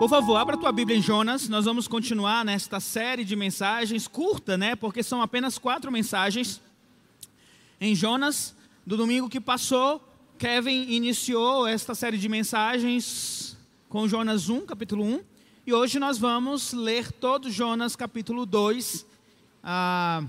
Por favor, abra tua Bíblia em Jonas. Nós vamos continuar nesta série de mensagens curta, né? Porque são apenas quatro mensagens. Em Jonas, do domingo que passou, Kevin iniciou esta série de mensagens com Jonas 1, capítulo 1. E hoje nós vamos ler todo Jonas, capítulo 2, ah,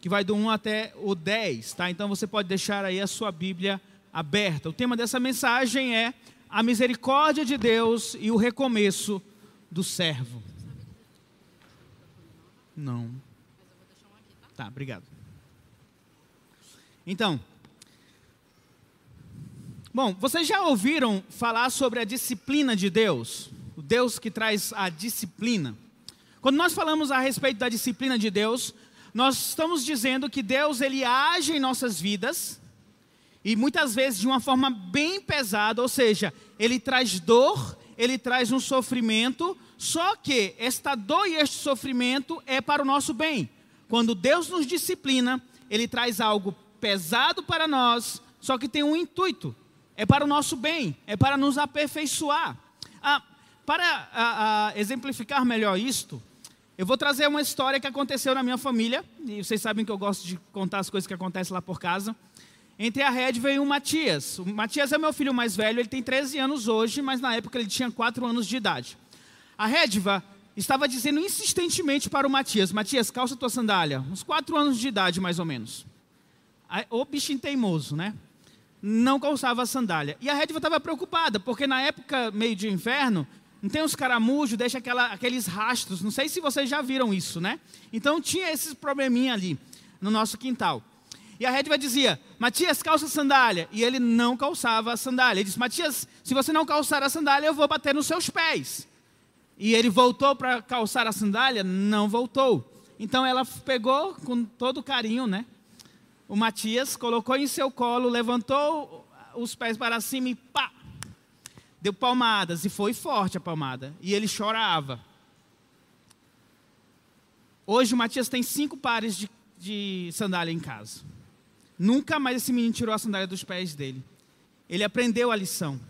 que vai do 1 até o 10, tá? Então você pode deixar aí a sua Bíblia aberta. O tema dessa mensagem é a misericórdia de Deus e o recomeço do servo. Não. Tá, obrigado. Então, bom, vocês já ouviram falar sobre a disciplina de Deus? O Deus que traz a disciplina. Quando nós falamos a respeito da disciplina de Deus, nós estamos dizendo que Deus ele age em nossas vidas e muitas vezes de uma forma bem pesada, ou seja, ele traz dor, ele traz um sofrimento, só que esta dor e este sofrimento é para o nosso bem. Quando Deus nos disciplina, ele traz algo pesado para nós, só que tem um intuito, é para o nosso bem, é para nos aperfeiçoar. Ah, para ah, ah, exemplificar melhor isto, eu vou trazer uma história que aconteceu na minha família, e vocês sabem que eu gosto de contar as coisas que acontecem lá por casa. Entre a Red veio o Matias. O Matias é meu filho mais velho, ele tem 13 anos hoje, mas na época ele tinha 4 anos de idade. A Redva estava dizendo insistentemente para o Matias: Matias, calça tua sandália. Uns 4 anos de idade, mais ou menos. O bichinho teimoso, né? Não calçava a sandália. E a Redva estava preocupada, porque na época meio de inverno, não tem uns caramujos, deixa aquela, aqueles rastros. Não sei se vocês já viram isso, né? Então tinha esses probleminha ali no nosso quintal. E a Redva dizia, Matias, calça a sandália. E ele não calçava a sandália. Ele disse, Matias, se você não calçar a sandália, eu vou bater nos seus pés. E ele voltou para calçar a sandália? Não voltou. Então ela pegou com todo carinho, né? O Matias colocou em seu colo, levantou os pés para cima e pá! Deu palmadas, e foi forte a palmada. E ele chorava. Hoje o Matias tem cinco pares de, de sandália em casa. Nunca mais esse menino tirou a sandália dos pés dele. Ele aprendeu a lição.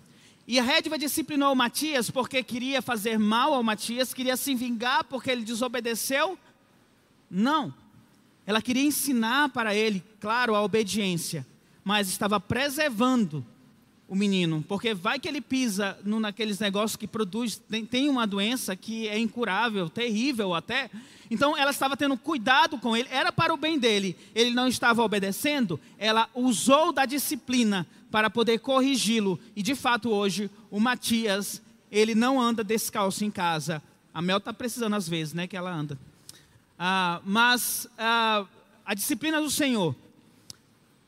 E a Redva disciplinou o Matias porque queria fazer mal ao Matias, queria se vingar porque ele desobedeceu? Não. Ela queria ensinar para ele, claro, a obediência, mas estava preservando o menino, porque vai que ele pisa no, naqueles negócios que produz, tem, tem, uma doença que é incurável, terrível até. Então ela estava tendo cuidado com ele, era para o bem dele. Ele não estava obedecendo, ela usou da disciplina para poder corrigi-lo. E de fato hoje o Matias, ele não anda descalço em casa. A Mel está precisando às vezes, né, que ela anda. Ah, mas ah, a disciplina do Senhor,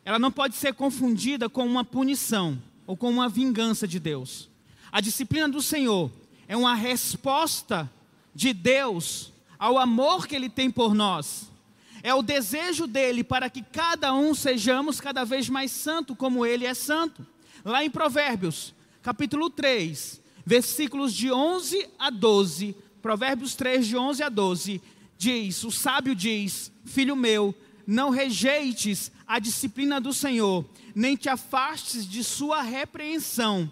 ela não pode ser confundida com uma punição ou com uma vingança de Deus. A disciplina do Senhor é uma resposta de Deus ao amor que Ele tem por nós. É o desejo dele para que cada um sejamos cada vez mais santo como Ele é santo. Lá em Provérbios, capítulo 3, versículos de 11 a 12, Provérbios 3, de 11 a 12, diz: O sábio diz, filho meu, não rejeites a disciplina do Senhor, nem te afastes de sua repreensão,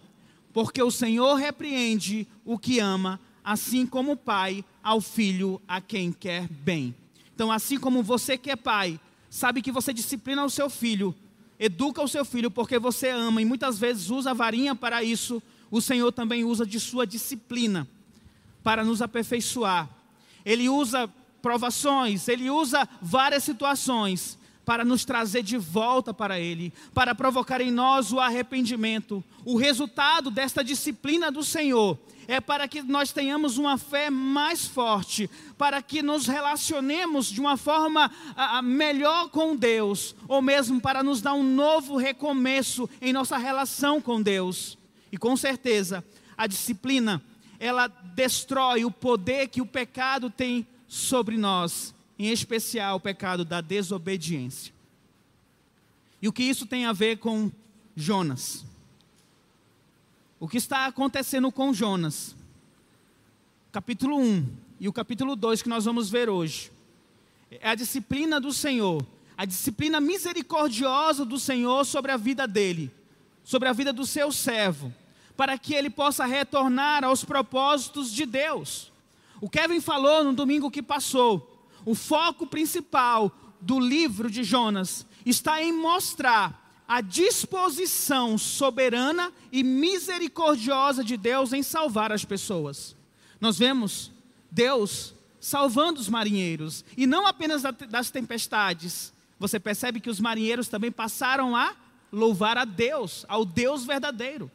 porque o Senhor repreende o que ama, assim como o pai ao filho a quem quer bem. Então, assim como você que é pai, sabe que você disciplina o seu filho, educa o seu filho porque você ama e muitas vezes usa a varinha para isso, o Senhor também usa de sua disciplina para nos aperfeiçoar. Ele usa provações, ele usa várias situações para nos trazer de volta para Ele, para provocar em nós o arrependimento. O resultado desta disciplina do Senhor é para que nós tenhamos uma fé mais forte, para que nos relacionemos de uma forma a, melhor com Deus, ou mesmo para nos dar um novo recomeço em nossa relação com Deus. E com certeza, a disciplina, ela destrói o poder que o pecado tem sobre nós em especial o pecado da desobediência. E o que isso tem a ver com Jonas? O que está acontecendo com Jonas? Capítulo 1 e o capítulo 2 que nós vamos ver hoje. É a disciplina do Senhor, a disciplina misericordiosa do Senhor sobre a vida dele, sobre a vida do seu servo, para que ele possa retornar aos propósitos de Deus. O Kevin falou no domingo que passou, o foco principal do livro de Jonas está em mostrar a disposição soberana e misericordiosa de Deus em salvar as pessoas. Nós vemos Deus salvando os marinheiros, e não apenas das tempestades. Você percebe que os marinheiros também passaram a louvar a Deus, ao Deus verdadeiro.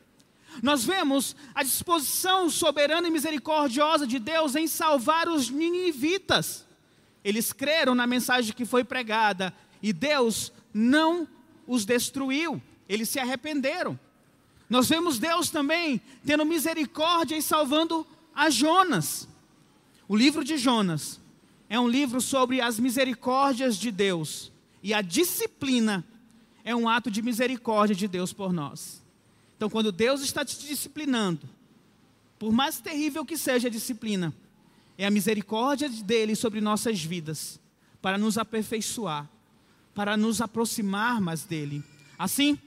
Nós vemos a disposição soberana e misericordiosa de Deus em salvar os ninivitas. Eles creram na mensagem que foi pregada e Deus não os destruiu, eles se arrependeram. Nós vemos Deus também tendo misericórdia e salvando a Jonas. O livro de Jonas é um livro sobre as misericórdias de Deus e a disciplina é um ato de misericórdia de Deus por nós. Então, quando Deus está te disciplinando, por mais terrível que seja a disciplina, é a misericórdia dele sobre nossas vidas, para nos aperfeiçoar, para nos aproximar mais dele. Assim,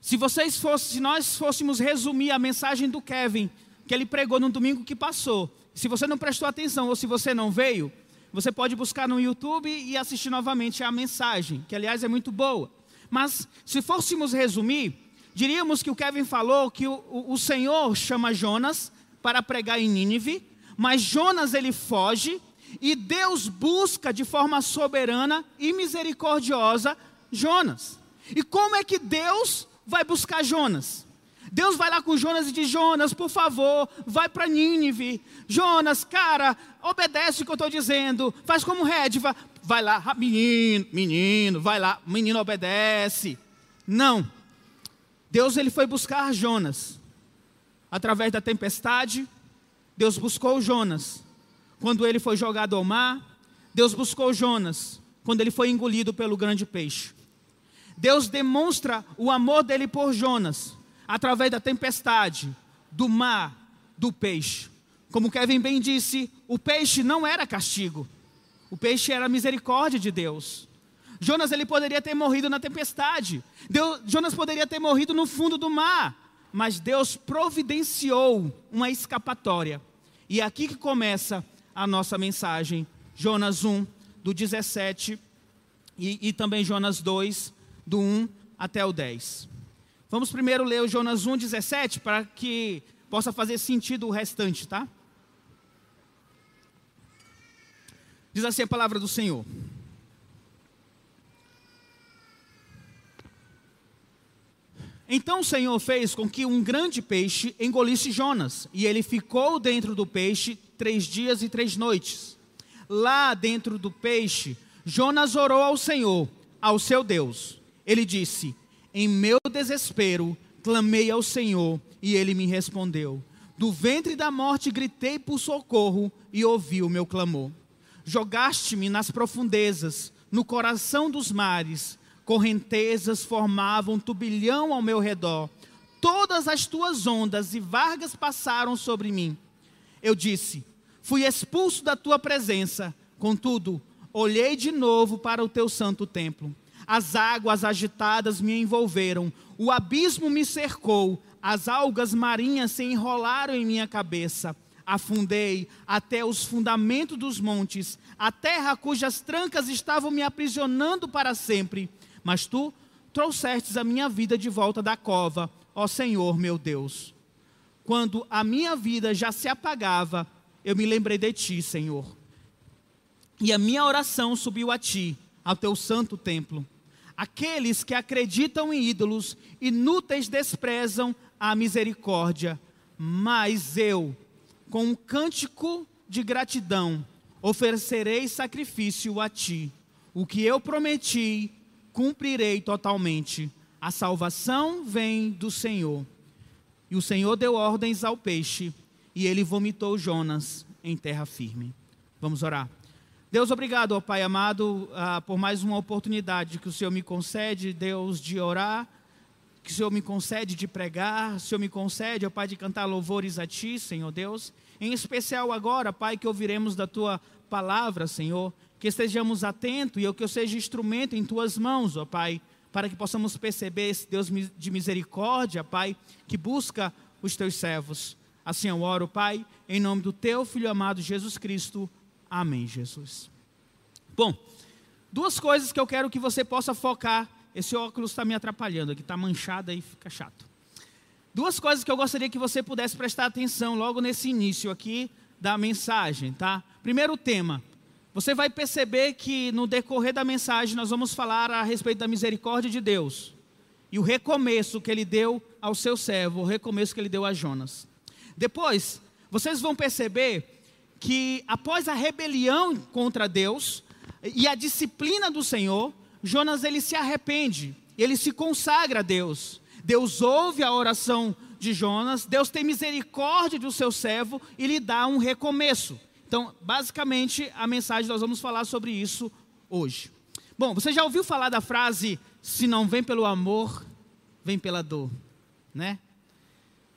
se vocês se nós fôssemos resumir a mensagem do Kevin, que ele pregou no domingo que passou, se você não prestou atenção ou se você não veio, você pode buscar no YouTube e assistir novamente a mensagem, que aliás é muito boa. Mas se fôssemos resumir, diríamos que o Kevin falou que o, o, Senhor chama Jonas para pregar em Nínive, mas Jonas ele foge e Deus busca de forma soberana e misericordiosa Jonas. E como é que Deus vai buscar Jonas? Deus vai lá com Jonas e diz: Jonas, por favor, vai para Nínive. Jonas, cara, obedece o que eu estou dizendo. Faz como Redva. Vai lá, menino, menino, vai lá, menino obedece. Não. Deus ele foi buscar Jonas através da tempestade, Deus buscou Jonas quando ele foi jogado ao mar. Deus buscou Jonas quando ele foi engolido pelo grande peixe. Deus demonstra o amor dele por Jonas através da tempestade, do mar, do peixe. Como Kevin bem disse, o peixe não era castigo. O peixe era a misericórdia de Deus. Jonas ele poderia ter morrido na tempestade. Deus, Jonas poderia ter morrido no fundo do mar mas Deus providenciou uma escapatória. E é aqui que começa a nossa mensagem, Jonas 1, do 17, e, e também Jonas 2, do 1 até o 10. Vamos primeiro ler o Jonas 1, 17, para que possa fazer sentido o restante, tá? Diz assim a palavra do Senhor. Então o Senhor fez com que um grande peixe engolisse Jonas, e ele ficou dentro do peixe três dias e três noites. Lá dentro do peixe, Jonas orou ao Senhor, ao seu Deus. Ele disse: Em meu desespero, clamei ao Senhor, e ele me respondeu. Do ventre da morte gritei por socorro, e ouviu o meu clamor. Jogaste-me nas profundezas, no coração dos mares correntezas formavam turbilhão ao meu redor. Todas as tuas ondas e vargas passaram sobre mim. Eu disse: Fui expulso da tua presença. Contudo, olhei de novo para o teu santo templo. As águas agitadas me envolveram, o abismo me cercou, as algas marinhas se enrolaram em minha cabeça. Afundei até os fundamentos dos montes, a terra cujas trancas estavam me aprisionando para sempre mas tu trouxestes a minha vida de volta da cova, ó Senhor meu Deus. Quando a minha vida já se apagava, eu me lembrei de ti, Senhor. E a minha oração subiu a ti, ao teu santo templo. Aqueles que acreditam em ídolos inúteis desprezam a misericórdia, mas eu, com um cântico de gratidão, oferecerei sacrifício a ti. O que eu prometi, cumprirei totalmente. A salvação vem do Senhor. E o Senhor deu ordens ao peixe, e ele vomitou Jonas em terra firme. Vamos orar. Deus, obrigado, ó Pai amado, uh, por mais uma oportunidade que o Senhor me concede, Deus, de orar, que o Senhor me concede de pregar, o Senhor me concede, ó Pai, de cantar louvores a Ti, Senhor Deus. Em especial agora, Pai, que ouviremos da Tua palavra, Senhor que estejamos atentos e que eu seja instrumento em tuas mãos, ó Pai, para que possamos perceber esse Deus de misericórdia, Pai, que busca os teus servos. Assim eu oro, Pai, em nome do teu filho amado Jesus Cristo. Amém, Jesus. Bom, duas coisas que eu quero que você possa focar. Esse óculos está me atrapalhando aqui, está manchado aí, fica chato. Duas coisas que eu gostaria que você pudesse prestar atenção logo nesse início aqui da mensagem, tá? Primeiro tema. Você vai perceber que no decorrer da mensagem nós vamos falar a respeito da misericórdia de Deus e o recomeço que ele deu ao seu servo, o recomeço que ele deu a Jonas. Depois, vocês vão perceber que após a rebelião contra Deus e a disciplina do Senhor, Jonas ele se arrepende, ele se consagra a Deus. Deus ouve a oração de Jonas, Deus tem misericórdia do seu servo e lhe dá um recomeço. Então, basicamente, a mensagem nós vamos falar sobre isso hoje. Bom, você já ouviu falar da frase se não vem pelo amor, vem pela dor, né?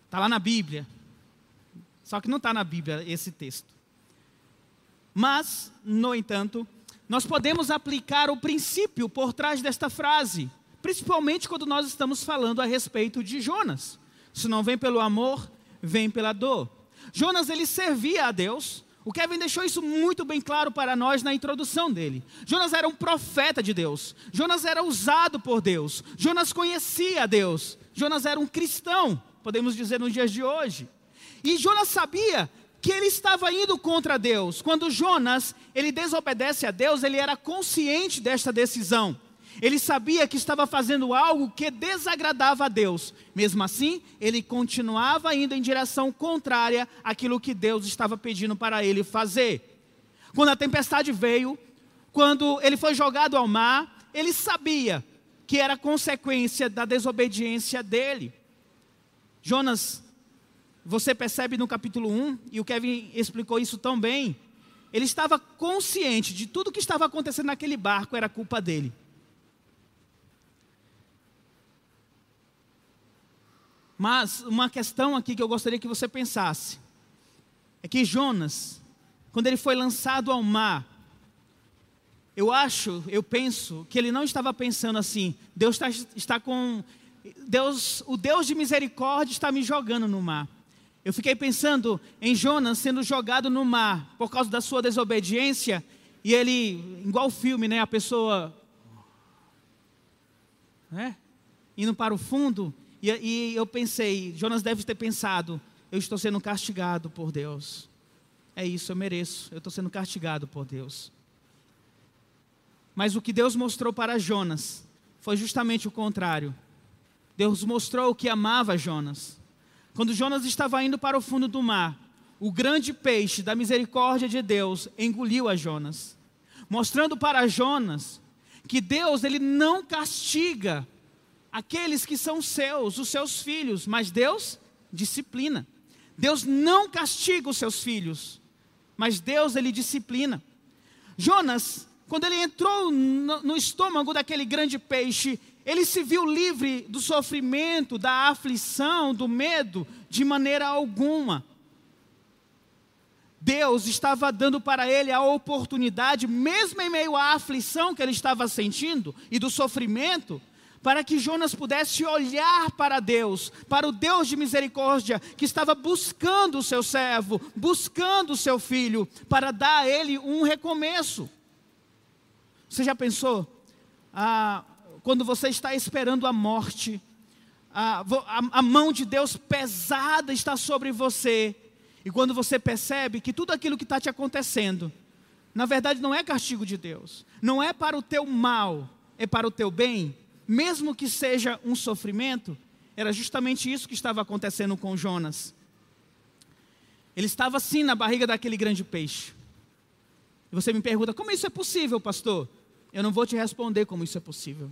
Tá lá na Bíblia. Só que não está na Bíblia esse texto. Mas, no entanto, nós podemos aplicar o princípio por trás desta frase, principalmente quando nós estamos falando a respeito de Jonas. Se não vem pelo amor, vem pela dor. Jonas ele servia a Deus. O Kevin deixou isso muito bem claro para nós na introdução dele. Jonas era um profeta de Deus. Jonas era usado por Deus. Jonas conhecia Deus. Jonas era um cristão, podemos dizer nos dias de hoje. E Jonas sabia que ele estava indo contra Deus. Quando Jonas, ele desobedece a Deus, ele era consciente desta decisão. Ele sabia que estava fazendo algo que desagradava a Deus. Mesmo assim, ele continuava indo em direção contrária àquilo que Deus estava pedindo para ele fazer. Quando a tempestade veio, quando ele foi jogado ao mar, ele sabia que era consequência da desobediência dele. Jonas, você percebe no capítulo 1, e o Kevin explicou isso tão bem, ele estava consciente de tudo que estava acontecendo naquele barco era culpa dele. Mas uma questão aqui que eu gostaria que você pensasse é que Jonas, quando ele foi lançado ao mar, eu acho, eu penso que ele não estava pensando assim, Deus está, está com Deus, o Deus de misericórdia está me jogando no mar. Eu fiquei pensando em Jonas sendo jogado no mar por causa da sua desobediência e ele, igual o filme, né, a pessoa né, indo para o fundo e, e eu pensei, Jonas deve ter pensado, eu estou sendo castigado por Deus. É isso, eu mereço, eu estou sendo castigado por Deus. Mas o que Deus mostrou para Jonas foi justamente o contrário. Deus mostrou que amava Jonas. Quando Jonas estava indo para o fundo do mar, o grande peixe da misericórdia de Deus engoliu a Jonas, mostrando para Jonas que Deus ele não castiga aqueles que são seus, os seus filhos, mas Deus disciplina. Deus não castiga os seus filhos, mas Deus ele disciplina. Jonas, quando ele entrou no, no estômago daquele grande peixe, ele se viu livre do sofrimento, da aflição, do medo, de maneira alguma. Deus estava dando para ele a oportunidade, mesmo em meio à aflição que ele estava sentindo e do sofrimento, para que Jonas pudesse olhar para Deus, para o Deus de misericórdia, que estava buscando o seu servo, buscando o seu filho, para dar a ele um recomeço. Você já pensou? Ah, quando você está esperando a morte, a, a, a mão de Deus pesada está sobre você, e quando você percebe que tudo aquilo que está te acontecendo, na verdade não é castigo de Deus, não é para o teu mal, é para o teu bem, mesmo que seja um sofrimento, era justamente isso que estava acontecendo com Jonas. Ele estava assim na barriga daquele grande peixe. E você me pergunta: como isso é possível, pastor? Eu não vou te responder como isso é possível.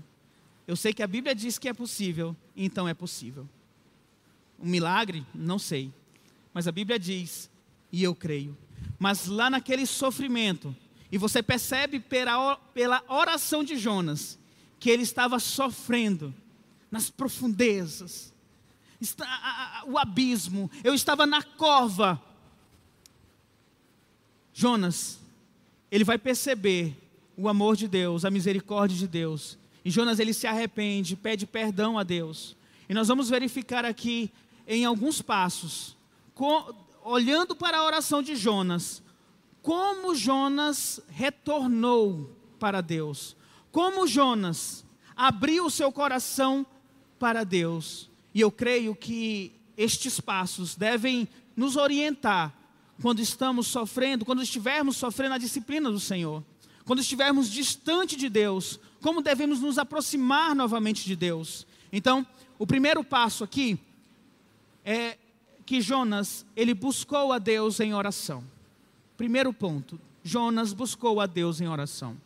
Eu sei que a Bíblia diz que é possível, então é possível. Um milagre? Não sei. Mas a Bíblia diz, e eu creio. Mas lá naquele sofrimento, e você percebe pela oração de Jonas, que ele estava sofrendo nas profundezas, o abismo, eu estava na cova. Jonas, ele vai perceber o amor de Deus, a misericórdia de Deus. E Jonas ele se arrepende, pede perdão a Deus. E nós vamos verificar aqui em alguns passos, com, olhando para a oração de Jonas, como Jonas retornou para Deus, como Jonas abriu o seu coração para Deus. E eu creio que estes passos devem nos orientar quando estamos sofrendo, quando estivermos sofrendo a disciplina do Senhor, quando estivermos distante de Deus, como devemos nos aproximar novamente de Deus. Então, o primeiro passo aqui é que Jonas, ele buscou a Deus em oração. Primeiro ponto, Jonas buscou a Deus em oração.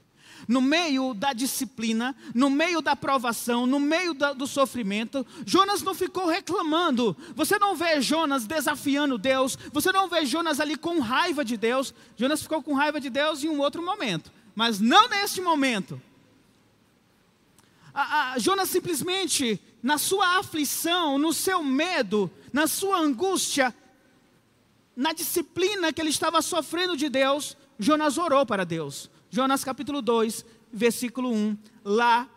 No meio da disciplina, no meio da provação, no meio da, do sofrimento, Jonas não ficou reclamando. Você não vê Jonas desafiando Deus, você não vê Jonas ali com raiva de Deus. Jonas ficou com raiva de Deus em um outro momento, mas não neste momento. A, a, Jonas simplesmente, na sua aflição, no seu medo, na sua angústia, na disciplina que ele estava sofrendo de Deus, Jonas orou para Deus. Jonas capítulo 2, versículo 1. Lá,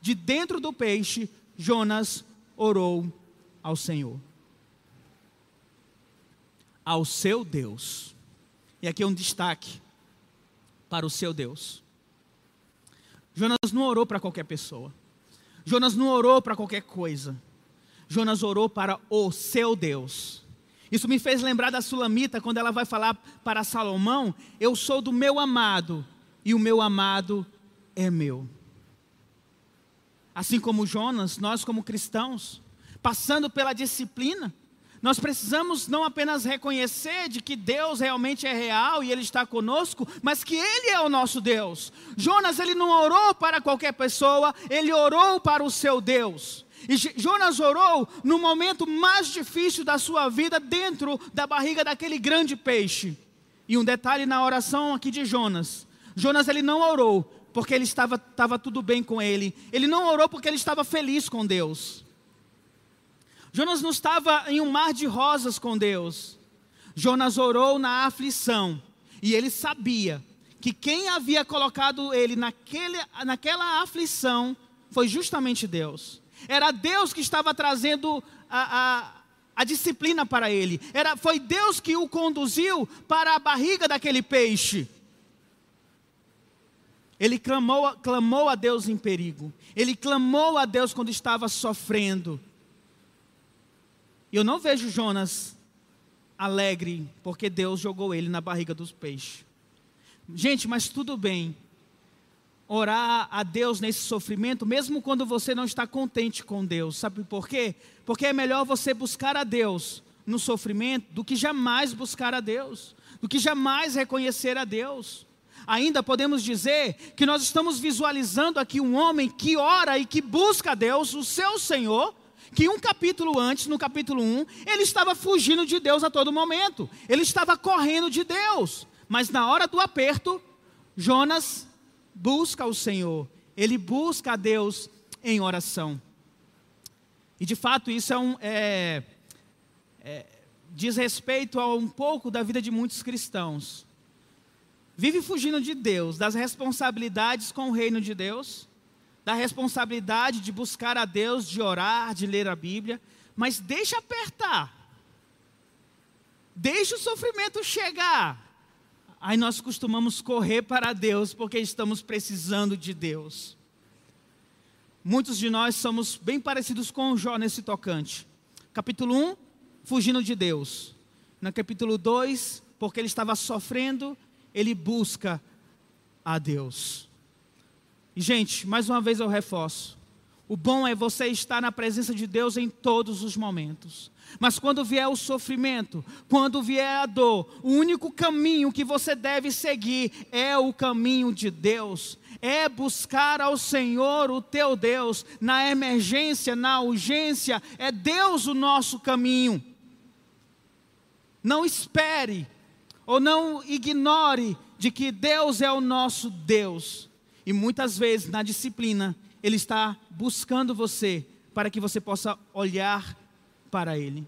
de dentro do peixe, Jonas orou ao Senhor. Ao seu Deus. E aqui é um destaque para o seu Deus. Jonas não orou para qualquer pessoa. Jonas não orou para qualquer coisa. Jonas orou para o seu Deus. Isso me fez lembrar da Sulamita, quando ela vai falar para Salomão: Eu sou do meu amado, e o meu amado é meu. Assim como Jonas, nós, como cristãos, passando pela disciplina, nós precisamos não apenas reconhecer de que Deus realmente é real e Ele está conosco, mas que Ele é o nosso Deus. Jonas, ele não orou para qualquer pessoa, ele orou para o seu Deus. E Jonas orou no momento mais difícil da sua vida, dentro da barriga daquele grande peixe. E um detalhe na oração aqui de Jonas: Jonas ele não orou porque ele estava, estava tudo bem com ele, ele não orou porque ele estava feliz com Deus. Jonas não estava em um mar de rosas com Deus. Jonas orou na aflição e ele sabia que quem havia colocado ele naquele, naquela aflição foi justamente Deus. Era Deus que estava trazendo a, a, a disciplina para ele. Era, foi Deus que o conduziu para a barriga daquele peixe. Ele clamou, clamou a Deus em perigo. Ele clamou a Deus quando estava sofrendo. Eu não vejo Jonas alegre porque Deus jogou ele na barriga dos peixes. Gente, mas tudo bem orar a Deus nesse sofrimento, mesmo quando você não está contente com Deus. Sabe por quê? Porque é melhor você buscar a Deus no sofrimento do que jamais buscar a Deus, do que jamais reconhecer a Deus. Ainda podemos dizer que nós estamos visualizando aqui um homem que ora e que busca a Deus, o seu Senhor, que um capítulo antes, no capítulo 1, ele estava fugindo de Deus a todo momento, ele estava correndo de Deus, mas na hora do aperto, Jonas busca o Senhor, ele busca a Deus em oração. E de fato isso é um, é, é, diz respeito a um pouco da vida de muitos cristãos. Vive fugindo de Deus, das responsabilidades com o reino de Deus, da responsabilidade de buscar a Deus, de orar, de ler a Bíblia, mas deixa apertar. Deixa o sofrimento chegar. Aí nós costumamos correr para Deus porque estamos precisando de Deus. Muitos de nós somos bem parecidos com Jó nesse tocante. Capítulo 1, fugindo de Deus. No capítulo 2, porque ele estava sofrendo, ele busca a Deus. E, gente, mais uma vez eu reforço: o bom é você estar na presença de Deus em todos os momentos. Mas quando vier o sofrimento, quando vier a dor, o único caminho que você deve seguir é o caminho de Deus. É buscar ao Senhor, o teu Deus, na emergência, na urgência, é Deus o nosso caminho. Não espere ou não ignore de que Deus é o nosso Deus. E muitas vezes na disciplina, Ele está buscando você para que você possa olhar para ele.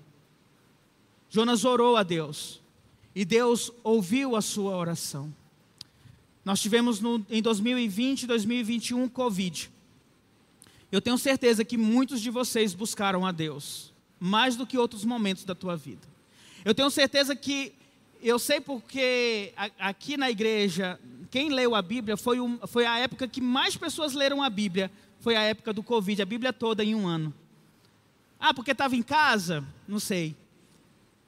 Jonas orou a Deus e Deus ouviu a sua oração. Nós tivemos no, em 2020 e 2021 Covid. Eu tenho certeza que muitos de vocês buscaram a Deus, mais do que outros momentos da tua vida. Eu tenho certeza que, eu sei porque aqui na igreja, quem leu a Bíblia foi, um, foi a época que mais pessoas leram a Bíblia, foi a época do Covid, a Bíblia toda em um ano. Ah, porque estava em casa? Não sei.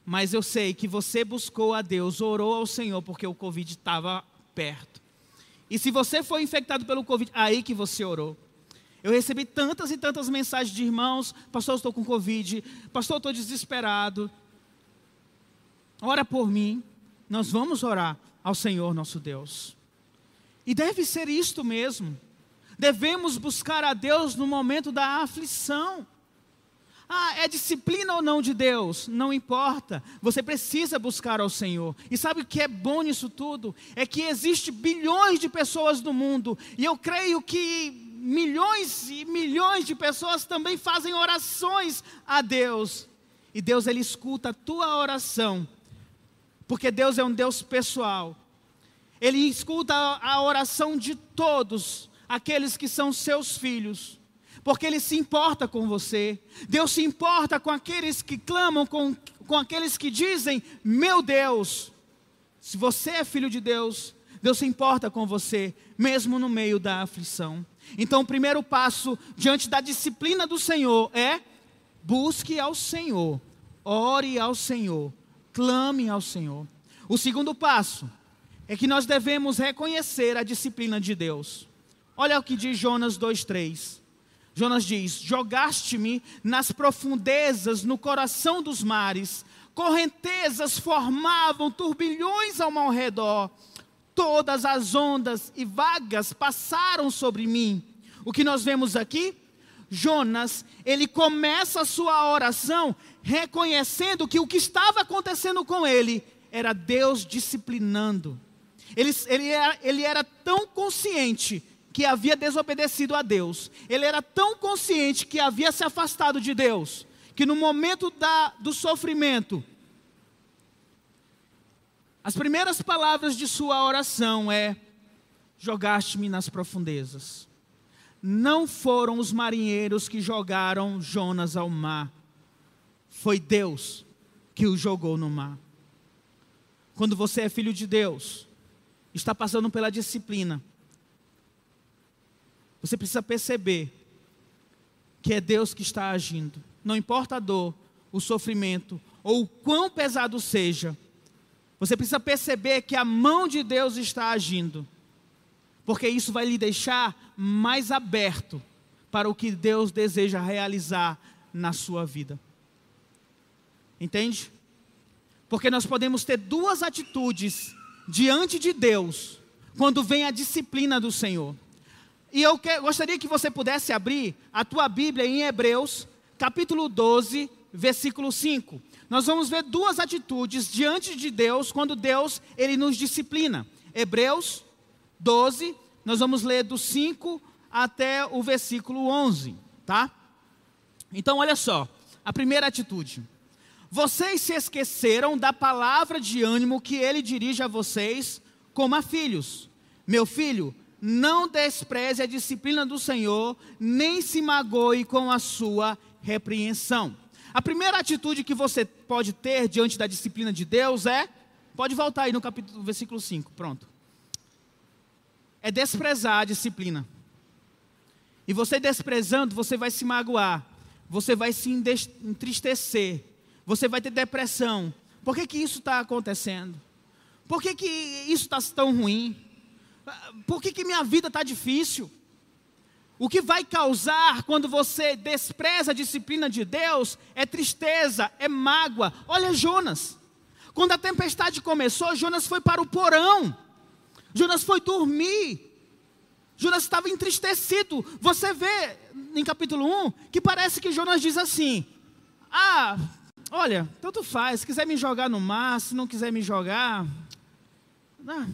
Mas eu sei que você buscou a Deus, orou ao Senhor, porque o Covid estava perto. E se você foi infectado pelo Covid, aí que você orou. Eu recebi tantas e tantas mensagens de irmãos: Pastor, eu estou com Covid. Pastor, eu estou desesperado. Ora por mim. Nós vamos orar ao Senhor nosso Deus. E deve ser isto mesmo. Devemos buscar a Deus no momento da aflição. Ah, é disciplina ou não de Deus? Não importa. Você precisa buscar ao Senhor. E sabe o que é bom nisso tudo? É que existe bilhões de pessoas no mundo. E eu creio que milhões e milhões de pessoas também fazem orações a Deus. E Deus ele escuta a tua oração. Porque Deus é um Deus pessoal. Ele escuta a oração de todos aqueles que são seus filhos porque Ele se importa com você. Deus se importa com aqueles que clamam, com, com aqueles que dizem: Meu Deus. Se você é filho de Deus, Deus se importa com você, mesmo no meio da aflição. Então, o primeiro passo diante da disciplina do Senhor é: busque ao Senhor, ore ao Senhor, clame ao Senhor. O segundo passo é que nós devemos reconhecer a disciplina de Deus. Olha o que diz Jonas 2,3. Jonas diz: Jogaste-me nas profundezas, no coração dos mares, correntezas formavam turbilhões ao meu redor, todas as ondas e vagas passaram sobre mim. O que nós vemos aqui? Jonas, ele começa a sua oração reconhecendo que o que estava acontecendo com ele era Deus disciplinando. Ele, ele, era, ele era tão consciente que havia desobedecido a Deus. Ele era tão consciente que havia se afastado de Deus, que no momento da, do sofrimento, as primeiras palavras de sua oração é: jogaste-me nas profundezas. Não foram os marinheiros que jogaram Jonas ao mar, foi Deus que o jogou no mar. Quando você é filho de Deus, está passando pela disciplina, você precisa perceber que é Deus que está agindo. Não importa a dor, o sofrimento ou o quão pesado seja, você precisa perceber que a mão de Deus está agindo. Porque isso vai lhe deixar mais aberto para o que Deus deseja realizar na sua vida. Entende? Porque nós podemos ter duas atitudes diante de Deus quando vem a disciplina do Senhor. E eu que, gostaria que você pudesse abrir a tua Bíblia em Hebreus, capítulo 12, versículo 5. Nós vamos ver duas atitudes diante de Deus quando Deus ele nos disciplina. Hebreus 12, nós vamos ler do 5 até o versículo 11, tá? Então olha só, a primeira atitude. Vocês se esqueceram da palavra de ânimo que ele dirige a vocês como a filhos. Meu filho, não despreze a disciplina do Senhor, nem se magoe com a sua repreensão. A primeira atitude que você pode ter diante da disciplina de Deus é, pode voltar aí no capítulo, versículo 5, pronto. É desprezar a disciplina. E você desprezando, você vai se magoar, você vai se entristecer, você vai ter depressão. Por que, que isso está acontecendo? Por que, que isso está tão ruim? Por que, que minha vida está difícil? O que vai causar quando você despreza a disciplina de Deus é tristeza, é mágoa. Olha Jonas. Quando a tempestade começou, Jonas foi para o porão. Jonas foi dormir. Jonas estava entristecido. Você vê em capítulo 1 que parece que Jonas diz assim: Ah, olha, tanto faz. Se quiser me jogar no mar, se não quiser me jogar. Ah,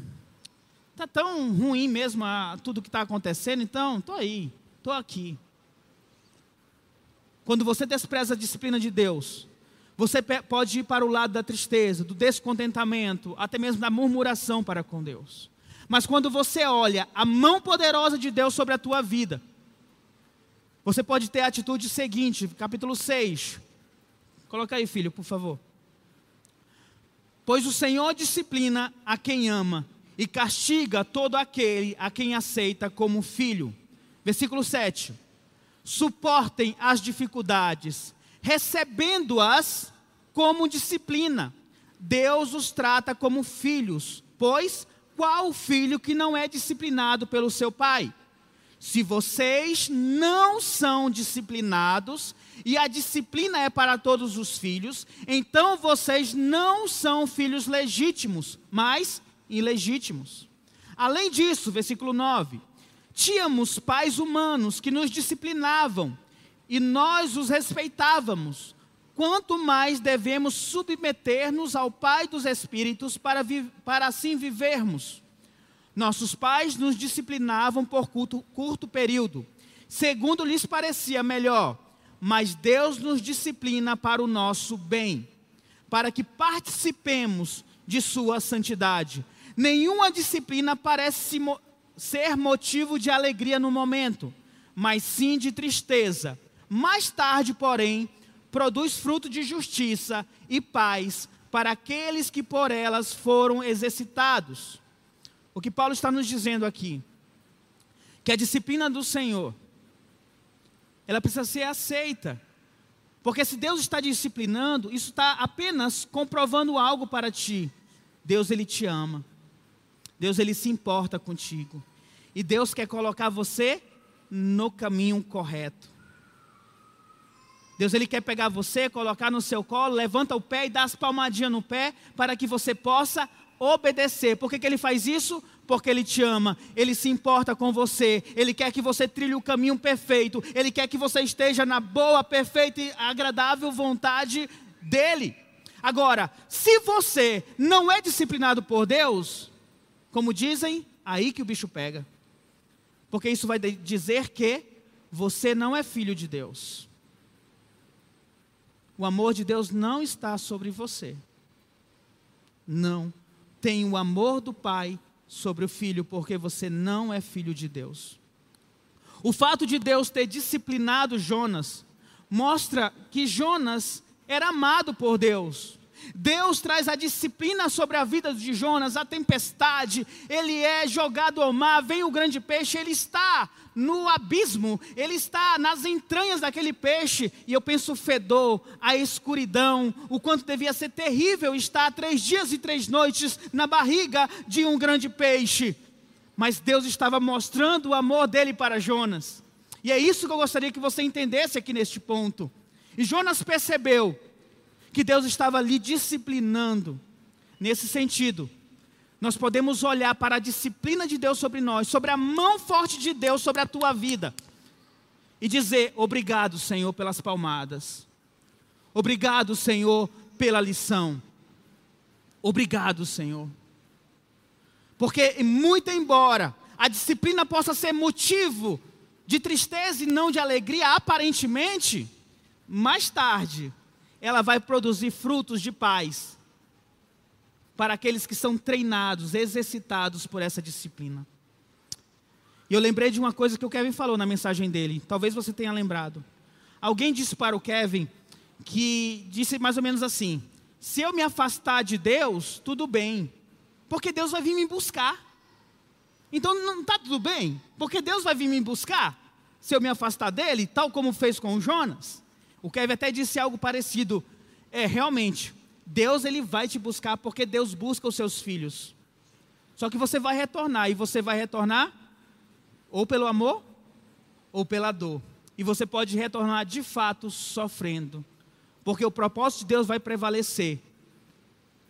Está tão ruim mesmo a, tudo que está acontecendo, então estou aí, estou aqui. Quando você despreza a disciplina de Deus, você pode ir para o lado da tristeza, do descontentamento, até mesmo da murmuração para com Deus. Mas quando você olha a mão poderosa de Deus sobre a tua vida, você pode ter a atitude seguinte, capítulo 6, Coloca aí, filho, por favor. Pois o Senhor disciplina a quem ama e castiga todo aquele a quem aceita como filho. Versículo 7. Suportem as dificuldades, recebendo-as como disciplina. Deus os trata como filhos, pois qual filho que não é disciplinado pelo seu pai? Se vocês não são disciplinados, e a disciplina é para todos os filhos, então vocês não são filhos legítimos, mas ilegítimos. Além disso, versículo 9: tínhamos pais humanos que nos disciplinavam e nós os respeitávamos. Quanto mais devemos submeter-nos ao Pai dos Espíritos para, para assim vivermos. Nossos pais nos disciplinavam por curto, curto período, segundo lhes parecia melhor, mas Deus nos disciplina para o nosso bem, para que participemos de Sua santidade. Nenhuma disciplina parece ser motivo de alegria no momento, mas sim de tristeza. Mais tarde, porém, produz fruto de justiça e paz para aqueles que por elas foram exercitados. O que Paulo está nos dizendo aqui, que a disciplina do Senhor, ela precisa ser aceita. Porque se Deus está disciplinando, isso está apenas comprovando algo para ti. Deus ele te ama. Deus ele se importa contigo. E Deus quer colocar você no caminho correto. Deus ele quer pegar você, colocar no seu colo, levanta o pé e dá as palmadinhas no pé para que você possa obedecer. Por que, que ele faz isso? Porque ele te ama, ele se importa com você, ele quer que você trilhe o caminho perfeito, ele quer que você esteja na boa, perfeita e agradável vontade dele. Agora, se você não é disciplinado por Deus, como dizem, aí que o bicho pega. Porque isso vai dizer que você não é filho de Deus. O amor de Deus não está sobre você. Não. Tem o amor do Pai sobre o filho, porque você não é filho de Deus. O fato de Deus ter disciplinado Jonas mostra que Jonas era amado por Deus. Deus traz a disciplina sobre a vida de Jonas, a tempestade, ele é jogado ao mar, vem o grande peixe, ele está no abismo, ele está nas entranhas daquele peixe, e eu penso o fedor, a escuridão, o quanto devia ser terrível estar três dias e três noites na barriga de um grande peixe. Mas Deus estava mostrando o amor dele para Jonas. E é isso que eu gostaria que você entendesse aqui neste ponto. E Jonas percebeu que Deus estava lhe disciplinando. Nesse sentido, nós podemos olhar para a disciplina de Deus sobre nós, sobre a mão forte de Deus sobre a tua vida, e dizer: Obrigado, Senhor, pelas palmadas. Obrigado, Senhor, pela lição. Obrigado, Senhor. Porque, muito embora a disciplina possa ser motivo de tristeza e não de alegria, aparentemente, mais tarde ela vai produzir frutos de paz para aqueles que são treinados, exercitados por essa disciplina. E eu lembrei de uma coisa que o Kevin falou na mensagem dele, talvez você tenha lembrado. Alguém disse para o Kevin que disse mais ou menos assim: se eu me afastar de Deus, tudo bem, porque Deus vai vir me buscar. Então não está tudo bem, porque Deus vai vir me buscar se eu me afastar dele, tal como fez com o Jonas. O Kevin até disse algo parecido. É, realmente, Deus ele vai te buscar porque Deus busca os seus filhos. Só que você vai retornar e você vai retornar ou pelo amor ou pela dor. E você pode retornar de fato sofrendo, porque o propósito de Deus vai prevalecer.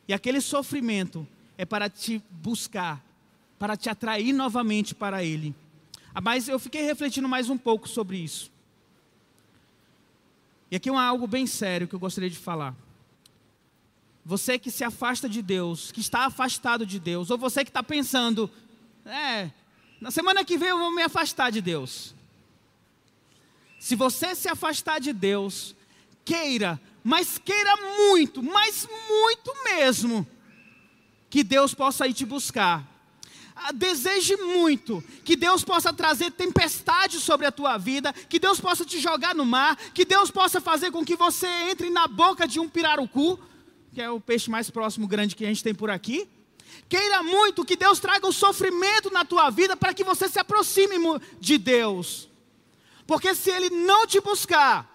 E aquele sofrimento é para te buscar, para te atrair novamente para Ele. Ah, mas eu fiquei refletindo mais um pouco sobre isso. E aqui é algo bem sério que eu gostaria de falar. Você que se afasta de Deus, que está afastado de Deus, ou você que está pensando, é, na semana que vem eu vou me afastar de Deus. Se você se afastar de Deus, queira, mas queira muito, mas muito mesmo, que Deus possa ir te buscar. ah, deseje muito que Deus possa trazer tempestade sobre a tua vida, que Deus possa te jogar no mar, que Deus possa fazer com que você entre na boca de um pirarucu, que é o peixe mais próximo grande que a gente tem por aqui. Queira muito que Deus traga o sofrimento na tua vida para que você se aproxime de Deus. Porque se Ele não te buscar,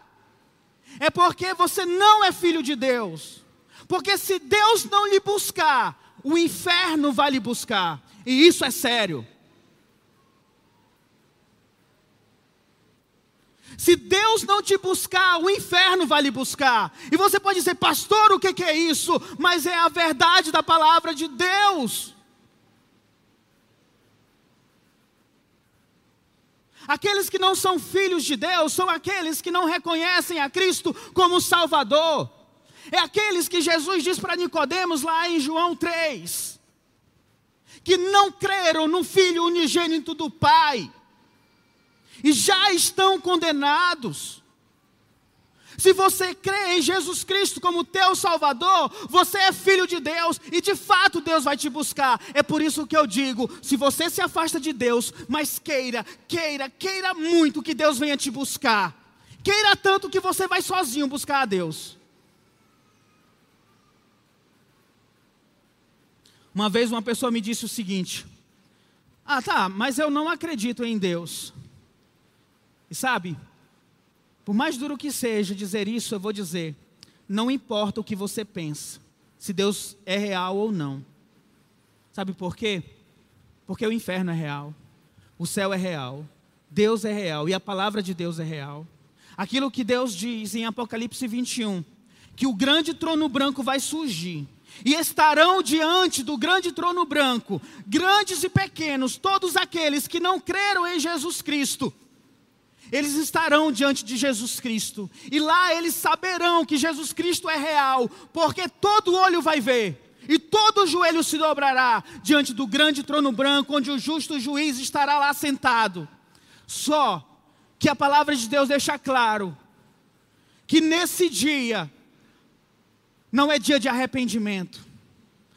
é porque você não é filho de Deus. Porque se Deus não lhe buscar, o inferno vai lhe buscar. E isso é sério. Se Deus não te buscar, o inferno vai lhe buscar. E você pode dizer, pastor, o que, é isso? Mas é a verdade da palavra de Deus. Aqueles que não são filhos de Deus são aqueles que não reconhecem a Cristo como Salvador. É aqueles que Jesus diz para Nicodemos lá em João 3, que não creram no Filho unigênito do Pai e já estão condenados. Se você crê em Jesus Cristo como teu Salvador, você é filho de Deus e de fato Deus vai te buscar. É por isso que eu digo: se você se afasta de Deus, mas queira, queira, queira muito que Deus venha te buscar. Queira tanto que você vai sozinho buscar a Deus. Uma vez uma pessoa me disse o seguinte: Ah, tá, mas eu não acredito em Deus. E sabe, por mais duro que seja dizer isso, eu vou dizer: não importa o que você pensa, se Deus é real ou não. Sabe por quê? Porque o inferno é real, o céu é real, Deus é real e a palavra de Deus é real. Aquilo que Deus diz em Apocalipse 21, que o grande trono branco vai surgir e estarão diante do grande trono branco, grandes e pequenos, todos aqueles que não creram em Jesus Cristo. Eles estarão diante de Jesus Cristo, e lá eles saberão que Jesus Cristo é real, porque todo olho vai ver, e todo joelho se dobrará diante do grande trono branco, onde o justo juiz estará lá sentado. Só que a palavra de Deus deixa claro que nesse dia não é dia de arrependimento,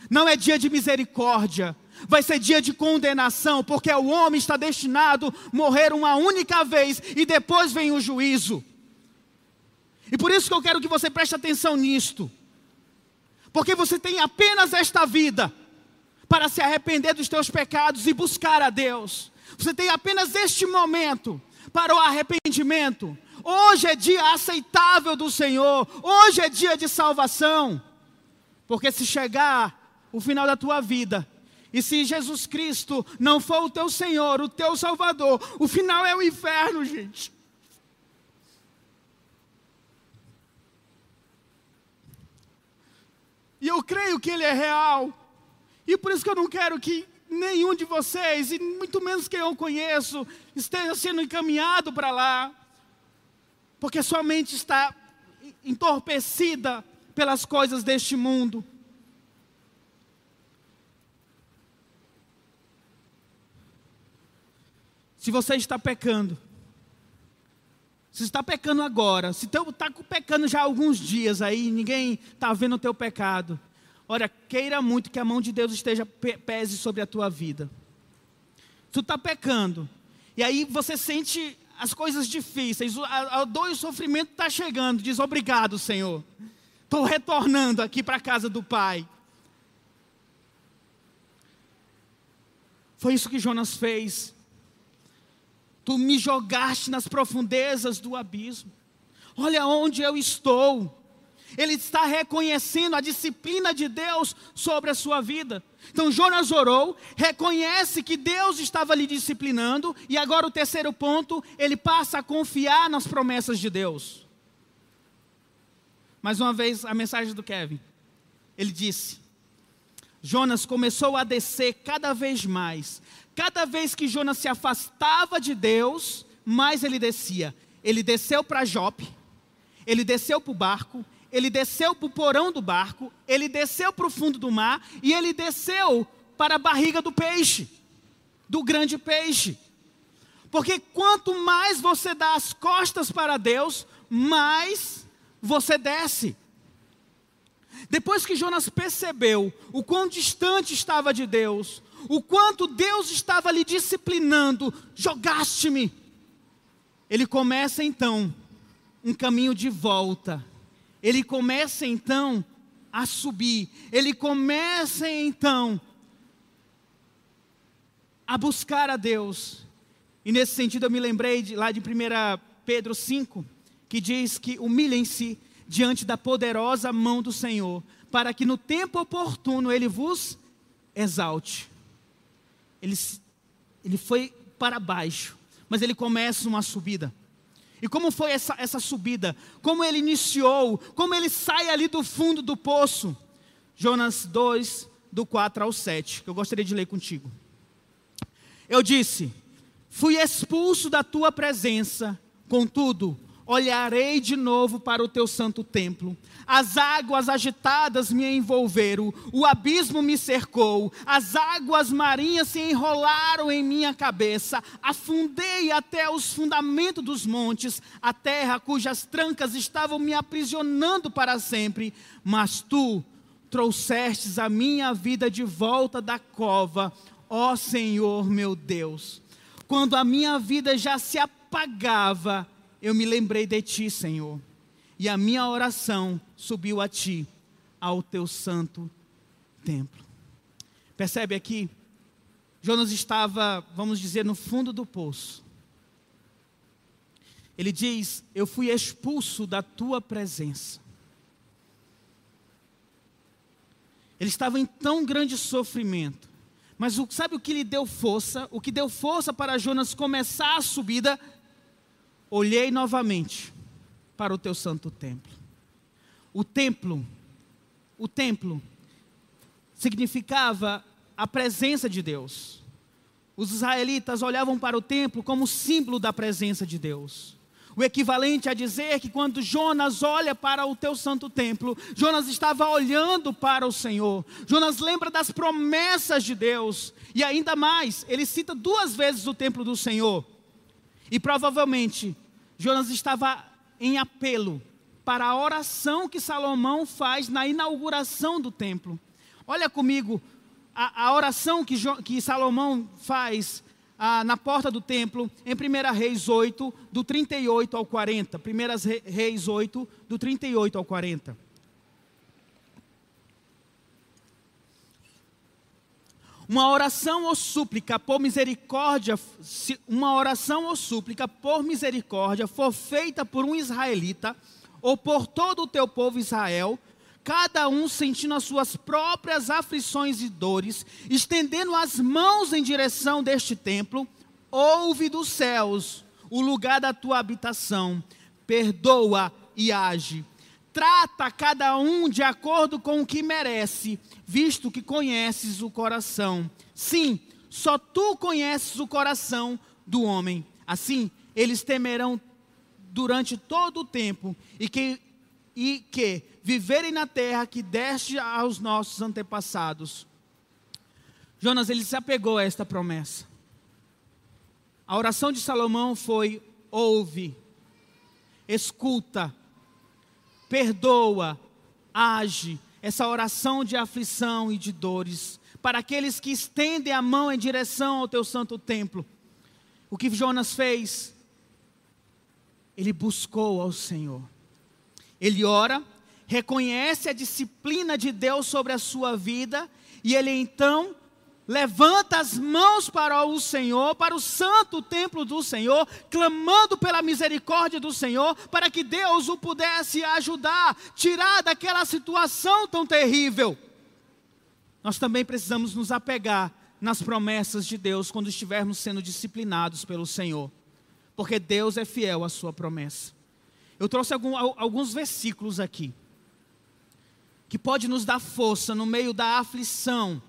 não é dia de misericórdia, vai ser dia de condenação, porque o homem está destinado a morrer uma única vez e depois vem o juízo. E por isso que eu quero que você preste atenção nisto, porque você tem apenas esta vida para se arrepender dos teus pecados e buscar a Deus. Você tem apenas este momento para o arrependimento, Hoje é dia aceitável do Senhor. Hoje é dia de salvação. Porque se chegar o final da tua vida, e se Jesus Cristo não for o teu Senhor, o teu Salvador, o final é o inferno, gente. E eu creio que Ele é real. E por isso que eu não quero que nenhum de vocês, e muito menos quem eu conheço, esteja sendo encaminhado para lá porque sua mente está entorpecida pelas coisas deste mundo. Se você está pecando, se está pecando agora, se está pecando já há alguns dias aí, ninguém está vendo o teu pecado, olha, queira muito que a mão de Deus esteja pese sobre a tua vida. Tu está pecando, e aí você sente as coisas difíceis, a, a dor e o sofrimento está chegando. Diz obrigado, Senhor. Estou retornando aqui para a casa do Pai. Foi isso que Jonas fez. Tu me jogaste nas profundezas do abismo. Olha onde eu estou. Ele está reconhecendo a disciplina de Deus sobre a sua vida. Então Jonas orou, reconhece que Deus estava lhe disciplinando, e agora o terceiro ponto, ele passa a confiar nas promessas de Deus. Mais uma vez a mensagem do Kevin. Ele disse: Jonas começou a descer cada vez mais. Cada vez que Jonas se afastava de Deus, mais ele descia. Ele desceu para Jope, ele desceu para o barco, ele desceu para o porão do barco, ele desceu para o fundo do mar e ele desceu para a barriga do peixe, do grande peixe. Porque quanto mais você dá as costas para Deus, mais você desce. Depois que Jonas percebeu o quão distante estava de Deus, o quanto Deus estava lhe disciplinando, jogaste-me. Ele começa então um caminho de volta. Ele começa então a subir. Ele começa então a buscar a Deus. E nesse sentido eu me lembrei de, lá de 1 Pedro 5, que diz que humilhem-se diante da poderosa mão do Senhor, para que no tempo oportuno ele vos exalte. Ele, ele foi para baixo, mas ele começa uma subida. E como foi essa, essa subida? Como ele iniciou? Como ele sai ali do fundo do poço? Jonas 2, do 4 ao 7, que eu gostaria de ler contigo. Eu disse: Fui expulso da tua presença, contudo, olharei de novo para o teu santo templo. As águas agitadas me envolveram, o abismo me cercou, as águas marinhas se enrolaram em minha cabeça, afundei até os fundamentos dos montes, a terra cujas trancas estavam me aprisionando para sempre. Mas tu trouxestes a minha vida de volta da cova, ó Senhor meu Deus. Quando a minha vida já se apagava, eu me lembrei de ti, Senhor, e a minha oração subiu a ti, ao teu santo templo. Percebe aqui? Jonas estava, vamos dizer, no fundo do poço. Ele diz: Eu fui expulso da tua presença. Ele estava em tão grande sofrimento. Mas o, sabe o que lhe deu força? O que deu força para Jonas começar a subida olhei novamente para o teu santo templo. O templo, o templo significava a presença de Deus. Os israelitas olhavam para o templo como símbolo da presença de Deus. O equivalente a dizer que quando Jonas olha para o teu santo templo, Jonas estava olhando para o Senhor. Jonas lembra das promessas de Deus. E ainda mais, ele cita duas vezes o templo do Senhor. E provavelmente Jonas estava em apelo para a oração que Salomão faz na inauguração do templo. Olha comigo a, a oração que, que, Salomão faz na porta do templo, em 1 Reis 8, do 38 ao 40. 1 Reis 8, do 38 ao 40. Uma oração ou súplica por misericórdia, uma oração ou súplica por misericórdia for feita por um israelita ou por todo o teu povo Israel, cada um sentindo as suas próprias aflições e dores, estendendo as mãos em direção deste templo, ouve dos céus o lugar da tua habitação, perdoa e age. Trata cada um de acordo com o que merece, visto que conheces o coração. Sim, só tu conheces o coração do homem. Assim, eles temerão durante todo o tempo e que, e que viverem na terra que deste aos nossos antepassados. Jonas, ele se apegou a esta promessa. A oração de Salomão foi: ouve, escuta, perdoa, age. Essa oração de aflição e de dores. Para aqueles que estendem a mão em direção ao teu santo templo. O que Jonas fez? Ele buscou ao Senhor. Ele ora, reconhece a disciplina de Deus sobre a sua vida, e ele então levanta as mãos para o Senhor, para o santo templo do Senhor, clamando pela misericórdia do Senhor, para que Deus o pudesse ajudar, tirar daquela situação tão terrível. Nós também precisamos nos apegar nas promessas de Deus quando estivermos sendo disciplinados pelo Senhor, porque Deus é fiel à sua promessa. Eu trouxe algum, alguns versículos aqui que pode nos dar força no meio da aflição,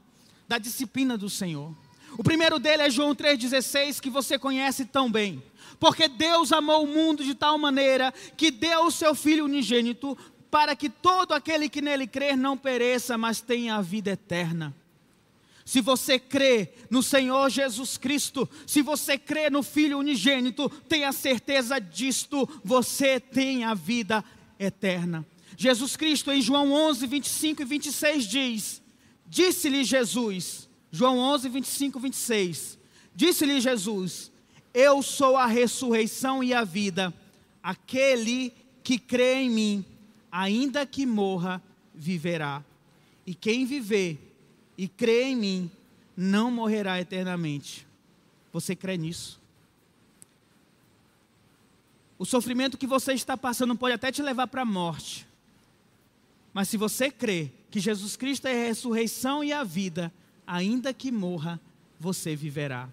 da disciplina do Senhor. O primeiro dele é João 3,16, que você conhece tão bem. Porque Deus amou o mundo de tal maneira que deu o seu Filho unigênito para que todo aquele que nele crer não pereça, mas tenha a vida eterna. Se você crê no Senhor Jesus Cristo, se você crê no Filho unigênito, tenha certeza disto, você tem a vida eterna. Jesus Cristo, em João 11, 25 e 26, diz: Disse-lhe Jesus: João 11, 25, 26. Disse-lhe Jesus: Eu sou a ressurreição e a vida. Aquele que crê em mim, ainda que morra, viverá. E quem viver e crê em mim, não morrerá eternamente. Você crê nisso? O sofrimento que você está passando pode até te levar para a morte. Mas se você crê que Jesus Cristo é a ressurreição e a vida, ainda que morra, você viverá.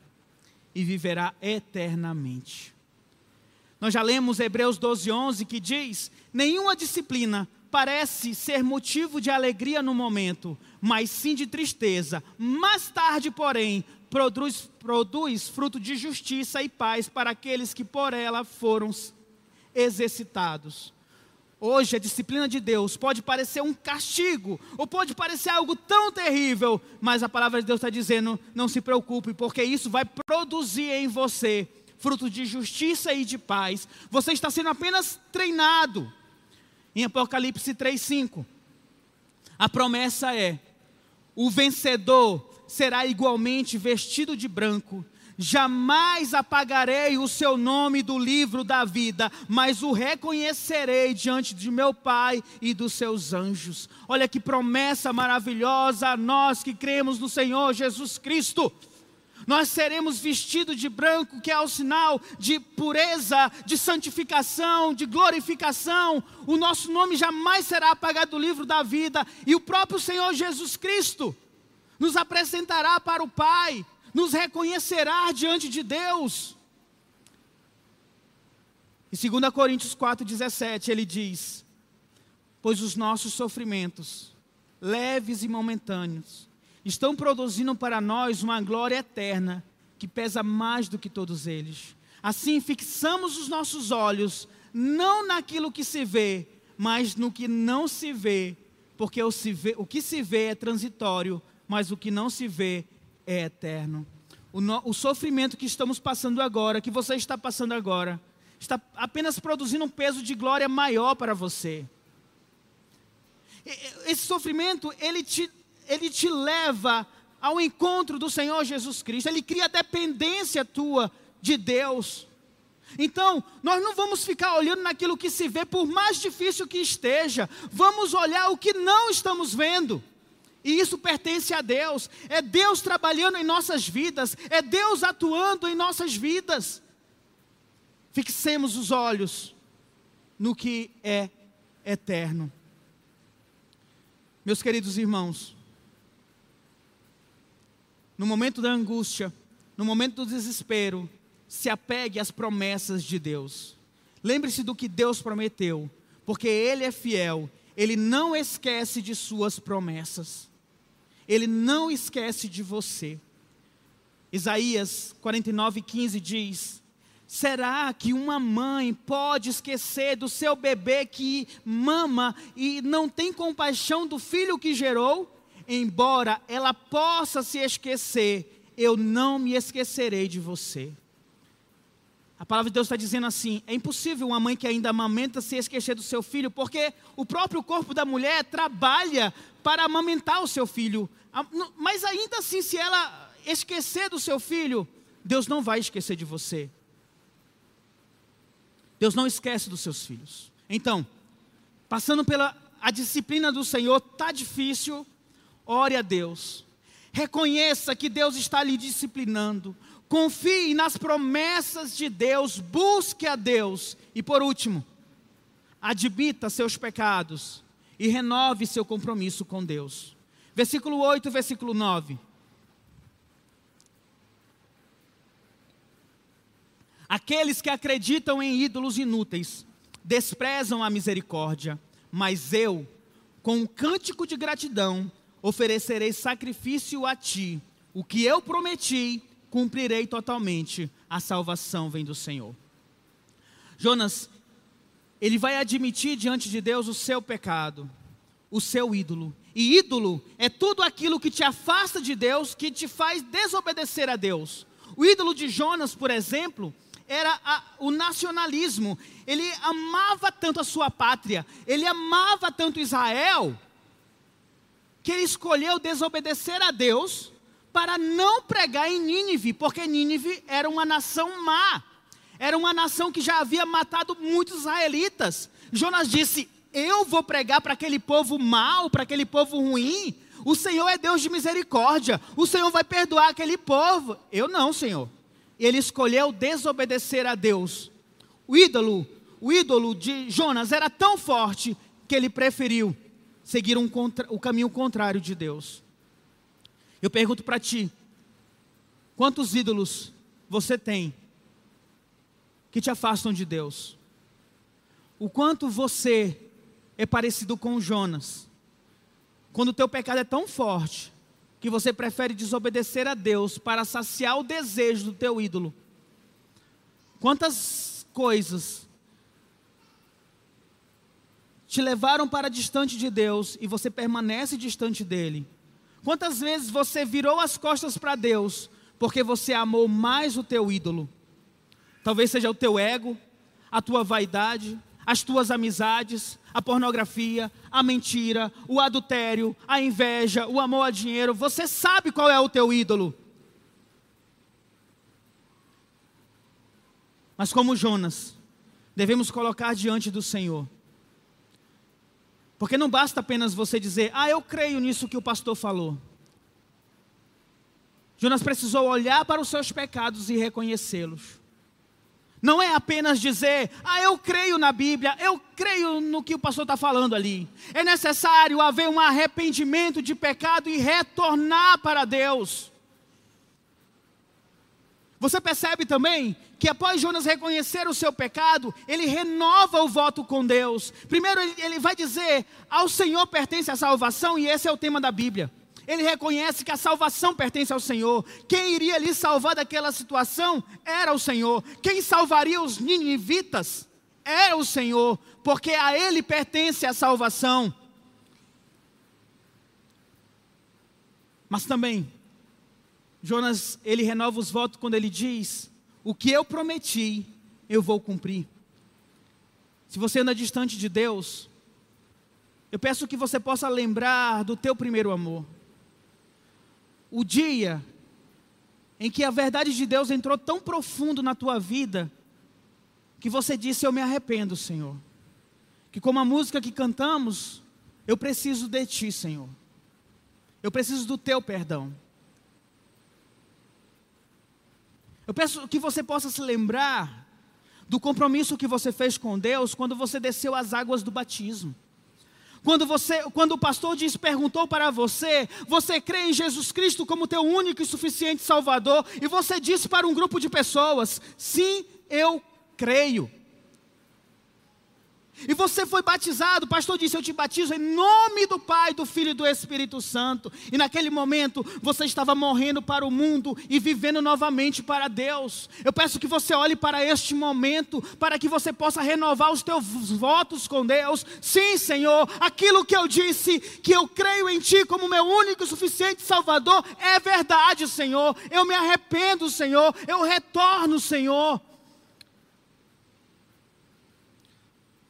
E viverá eternamente. Nós já lemos Hebreus 12, 11, que diz: Nenhuma disciplina parece ser motivo de alegria no momento, mas sim de tristeza. Mais tarde, porém, produz, produz fruto de justiça e paz para aqueles que por ela foram exercitados. Hoje, a disciplina de Deus pode parecer um castigo, ou pode parecer algo tão terrível, mas a palavra de Deus está dizendo: não se preocupe, porque isso vai produzir em você fruto de justiça e de paz. Você está sendo apenas treinado. Em Apocalipse 3,5, a promessa é: o vencedor será igualmente vestido de branco Jamais apagarei o seu nome do livro da vida, mas o reconhecerei diante de meu Pai e dos seus anjos. Olha que promessa maravilhosa a nós que cremos no Senhor Jesus Cristo. Nós seremos vestidos de branco, que é o sinal de pureza, de santificação, de glorificação. O nosso nome jamais será apagado do livro da vida, e o próprio Senhor Jesus Cristo nos apresentará para o Pai nos reconhecerá diante de Deus. Em 2 Coríntios 4,17 ele diz: Pois os nossos sofrimentos, leves e momentâneos, estão produzindo para nós uma glória eterna que pesa mais do que todos eles. Assim, fixamos os nossos olhos não naquilo que se vê, mas no que não se vê, porque o, se vê, o que se vê é transitório, mas o que não se vê é eterno. O, no, o sofrimento que estamos passando agora, que você está passando agora, está apenas produzindo um peso de glória maior para você. Esse sofrimento, ele te, ele te leva ao encontro do Senhor Jesus Cristo, ele cria dependência tua de Deus. Então, nós não vamos ficar olhando naquilo que se vê, por mais difícil que esteja, vamos olhar o que não estamos vendo. E isso pertence a Deus. É Deus trabalhando em nossas vidas. É Deus atuando em nossas vidas. Fixemos os olhos no que é eterno. Meus queridos irmãos, no momento da angústia, no momento do desespero, se apegue às promessas de Deus. Lembre-se do que Deus prometeu, porque Ele é fiel, Ele não esquece de Suas promessas. Ele não esquece de você. Isaías 49, 15 diz: Será que uma mãe pode esquecer do seu bebê que mama e não tem compaixão do filho que gerou? Embora ela possa se esquecer, eu não me esquecerei de você. A palavra de Deus está dizendo assim: é impossível uma mãe que ainda amamenta se esquecer do seu filho, porque o próprio corpo da mulher trabalha para amamentar o seu filho. Mas ainda assim, se ela esquecer do seu filho, Deus não vai esquecer de você. Deus não esquece dos seus filhos. Então, passando pela a disciplina do Senhor, tá difícil. Ore a Deus. Reconheça que Deus está lhe disciplinando. Confie nas promessas de Deus, busque a Deus. E por último, admita seus pecados e renove seu compromisso com Deus. Versículo 8, versículo 9. Aqueles que acreditam em ídolos inúteis desprezam a misericórdia, mas eu, com um cântico de gratidão, oferecerei sacrifício a ti. O que eu prometi, cumprirei totalmente. A salvação vem do Senhor. Jonas, ele vai admitir diante de Deus o seu pecado, o seu ídolo. E ídolo é tudo aquilo que te afasta de Deus, que te faz desobedecer a Deus. O ídolo de Jonas, por exemplo, era a, o nacionalismo. Ele amava tanto a sua pátria, ele amava tanto Israel, que ele escolheu desobedecer a Deus para não pregar em Nínive, porque Nínive era uma nação má, era uma nação que já havia matado muitos israelitas. Jonas disse: Eu vou pregar para aquele povo mau, para aquele povo ruim. O Senhor é Deus de misericórdia, o Senhor vai perdoar aquele povo. Eu não, Senhor. Ele escolheu desobedecer a Deus. O ídolo, o ídolo de Jonas era tão forte que ele preferiu seguir um contra, o caminho contrário de Deus. Eu pergunto para ti: quantos ídolos você tem que te afastam de Deus? O quanto você é parecido com Jonas? Quando o teu pecado é tão forte que você prefere desobedecer a Deus para saciar o desejo do teu ídolo. Quantas coisas te levaram para distante de Deus e você permanece distante dele? Quantas vezes você virou as costas para Deus porque você amou mais o teu ídolo? Talvez seja o teu ego, a tua vaidade, as tuas amizades, a pornografia, a mentira, o adultério, a inveja, o amor a dinheiro. Você sabe qual é o teu ídolo. Mas como Jonas, devemos colocar diante do Senhor. Porque não basta apenas você dizer, ah, eu creio nisso que o pastor falou. Jonas precisou olhar para os seus pecados e reconhecê-los. Não é apenas dizer, ah, eu creio na Bíblia, eu creio no que o pastor está falando ali. É necessário haver um arrependimento de pecado e retornar para Deus. Você percebe também que após Jonas reconhecer o seu pecado, ele renova o voto com Deus. Primeiro, ele vai dizer: ao Senhor pertence a salvação, e esse é o tema da Bíblia. Ele reconhece que a salvação pertence ao Senhor. Quem iria lhe salvar daquela situação era o Senhor. Quem salvaria os ninivitas era o Senhor, porque a Ele pertence a salvação. Mas também, Jonas, ele renova os votos quando ele diz: O que eu prometi, eu vou cumprir. Se você anda distante de Deus, eu peço que você possa lembrar do teu primeiro amor. O dia em que a verdade de Deus entrou tão profundo na tua vida, que você disse: Eu me arrependo, Senhor. Que, como a música que cantamos, eu preciso de Ti, Senhor. Eu preciso do Teu perdão. Eu peço que você possa se lembrar do compromisso que você fez com Deus quando você desceu as águas do batismo. Quando você, quando o pastor diz, perguntou para você, você crê em Jesus Cristo como teu único e suficiente Salvador, e você disse para um grupo de pessoas, sim, eu creio. E você foi batizado, o pastor disse: Eu te batizo em nome do Pai, do Filho e do Espírito Santo. E naquele momento você estava morrendo para o mundo e vivendo novamente para Deus. Eu peço que você olhe para este momento, para que você possa renovar os teus votos com Deus. Sim, Senhor, aquilo que eu disse, que eu creio em Ti como meu único e suficiente Salvador, é verdade, Senhor. Eu me arrependo, Senhor. Eu retorno, Senhor.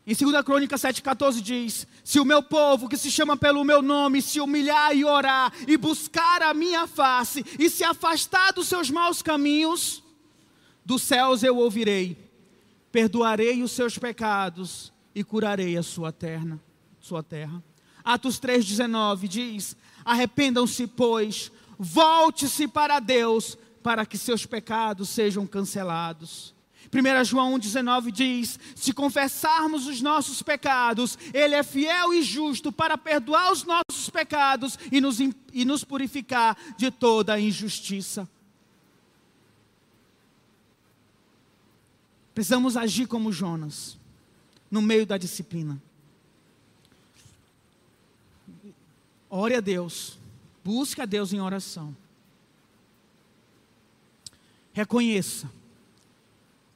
Em 2 Crônica 7,14 diz: Se o meu povo, que se chama pelo meu nome, se humilhar e orar, e buscar a minha face, e se afastar dos seus maus caminhos, dos céus eu ouvirei, perdoarei os seus pecados e curarei a sua terra. Sua terra. Atos 3,19 diz: Arrependam-se, pois, volte-se para Deus, para que seus pecados sejam cancelados 1 João 1,19 diz: Se confessarmos os nossos pecados, Ele é fiel e justo para perdoar os nossos pecados e nos, e nos purificar de toda a injustiça. Precisamos agir como Jonas, no meio da disciplina. Ore a Deus, busque a Deus em oração. Reconheça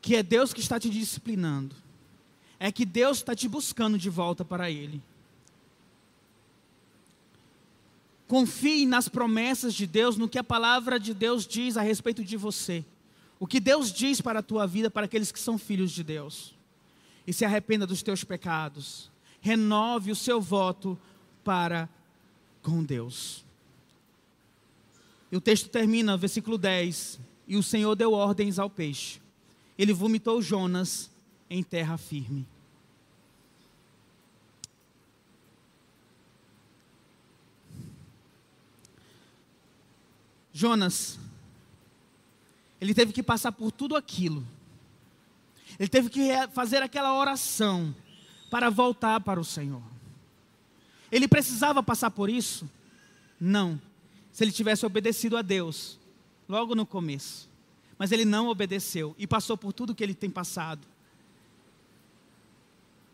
que é Deus que está te disciplinando, é que Deus está te buscando de volta para Ele. Confie nas promessas de Deus, no que a palavra de Deus diz a respeito de você. O que Deus diz para a tua vida, para aqueles que são filhos de Deus. E se arrependa dos teus pecados. Renove o seu voto para com Deus. E o texto termina, versículo 10. E o Senhor deu ordens ao peixe. Ele vomitou Jonas em terra firme. Jonas, ele teve que passar por tudo aquilo. Ele teve que fazer aquela oração para voltar para o Senhor. Ele precisava passar por isso? Não. Se ele tivesse obedecido a Deus, logo no começo. Mas ele não obedeceu e passou por tudo que ele tem passado.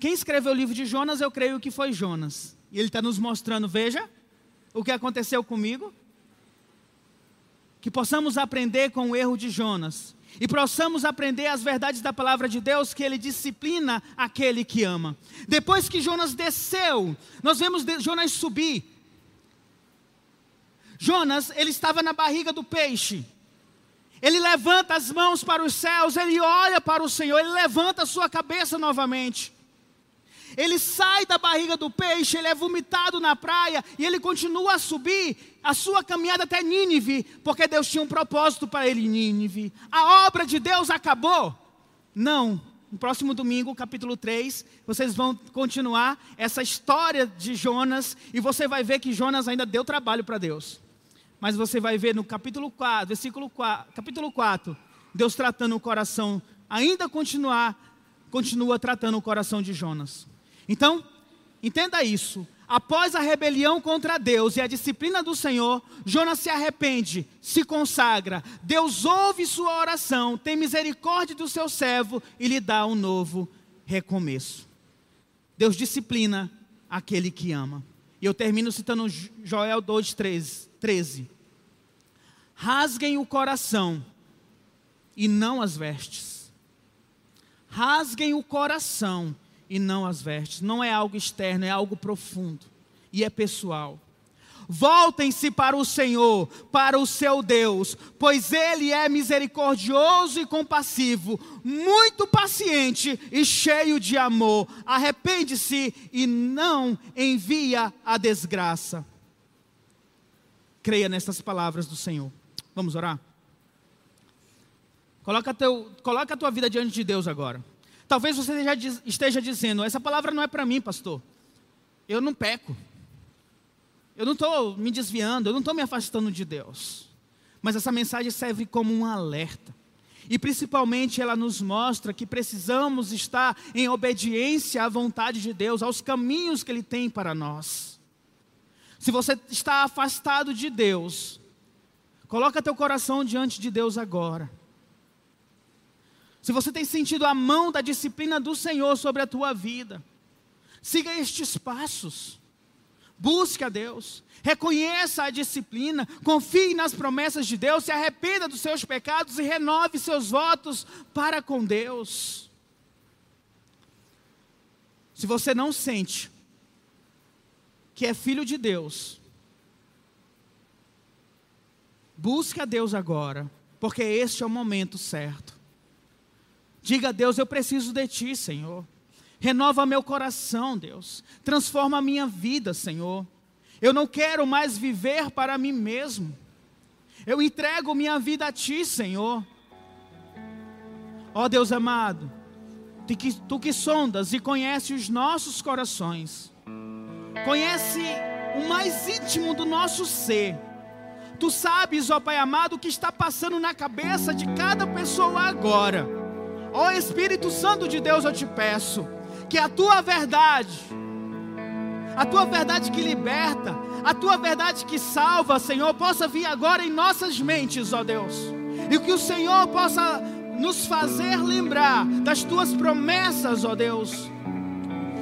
Quem escreveu o livro de Jonas, eu creio que foi Jonas. E ele está nos mostrando, veja, o que aconteceu comigo. Que possamos aprender com o erro de Jonas e possamos aprender as verdades da palavra de Deus, que ele disciplina aquele que ama. Depois que Jonas desceu, nós vemos Jonas subir. Jonas, ele estava na barriga do peixe. Ele levanta as mãos para os céus, ele olha para o Senhor, ele levanta a sua cabeça novamente. Ele sai da barriga do peixe, ele é vomitado na praia e ele continua a subir a sua caminhada até Nínive, porque Deus tinha um propósito para ele em Nínive. A obra de Deus acabou? Não. No próximo domingo, capítulo 3, vocês vão continuar essa história de Jonas e você vai ver que Jonas ainda deu trabalho para Deus. Mas você vai ver no capítulo 4, versículo 4, capítulo 4, Deus tratando o coração, ainda continuar, continua tratando o coração de Jonas. Então, entenda isso. Após a rebelião contra Deus e a disciplina do Senhor, Jonas se arrepende, se consagra. Deus ouve sua oração, tem misericórdia do seu servo e lhe dá um novo recomeço. Deus disciplina aquele que ama. E eu termino citando Joel 2,13. Rasguem o coração e não as vestes. Rasguem o coração e não as vestes. Não é algo externo, é algo profundo e é pessoal. Voltem-se para o Senhor, para o seu Deus, pois Ele é misericordioso e compassivo, muito paciente e cheio de amor. Arrepende-se e não envia a desgraça. Creia nessas palavras do Senhor. Vamos orar? Coloca, teu, coloca a tua vida diante de Deus agora. Talvez você esteja dizendo: essa palavra não é para mim, pastor. Eu não peco. Eu não estou me desviando, eu não estou me afastando de Deus. Mas essa mensagem serve como um alerta. E principalmente ela nos mostra que precisamos estar em obediência à vontade de Deus, aos caminhos que Ele tem para nós. Se você está afastado de Deus, coloca teu coração diante de Deus agora se você tem sentido a mão da disciplina do Senhor sobre a tua vida, siga estes passos. Busque a Deus, reconheça a disciplina, confie nas promessas de Deus, se arrependa dos seus pecados e renove seus votos para com Deus. Se você não sente que é filho de Deus, busque a Deus agora, porque este é o momento certo. Diga a Deus: Eu preciso de Ti, Senhor. Renova meu coração, Deus. Transforma a minha vida, Senhor. Eu não quero mais viver para mim mesmo. Eu entrego minha vida a Ti, Senhor. Ó oh, Deus amado, tu que, sondas e conhece os nossos corações, conhece o mais íntimo do nosso ser. Tu sabes, ó Pai amado, o que está passando na cabeça de cada pessoa agora. Ó Espírito Santo de Deus, eu te peço que a tua verdade, a tua verdade que liberta, a tua verdade que salva, Senhor, possa vir agora em nossas mentes, ó Deus, e que o Senhor possa nos fazer lembrar das tuas promessas, ó Deus.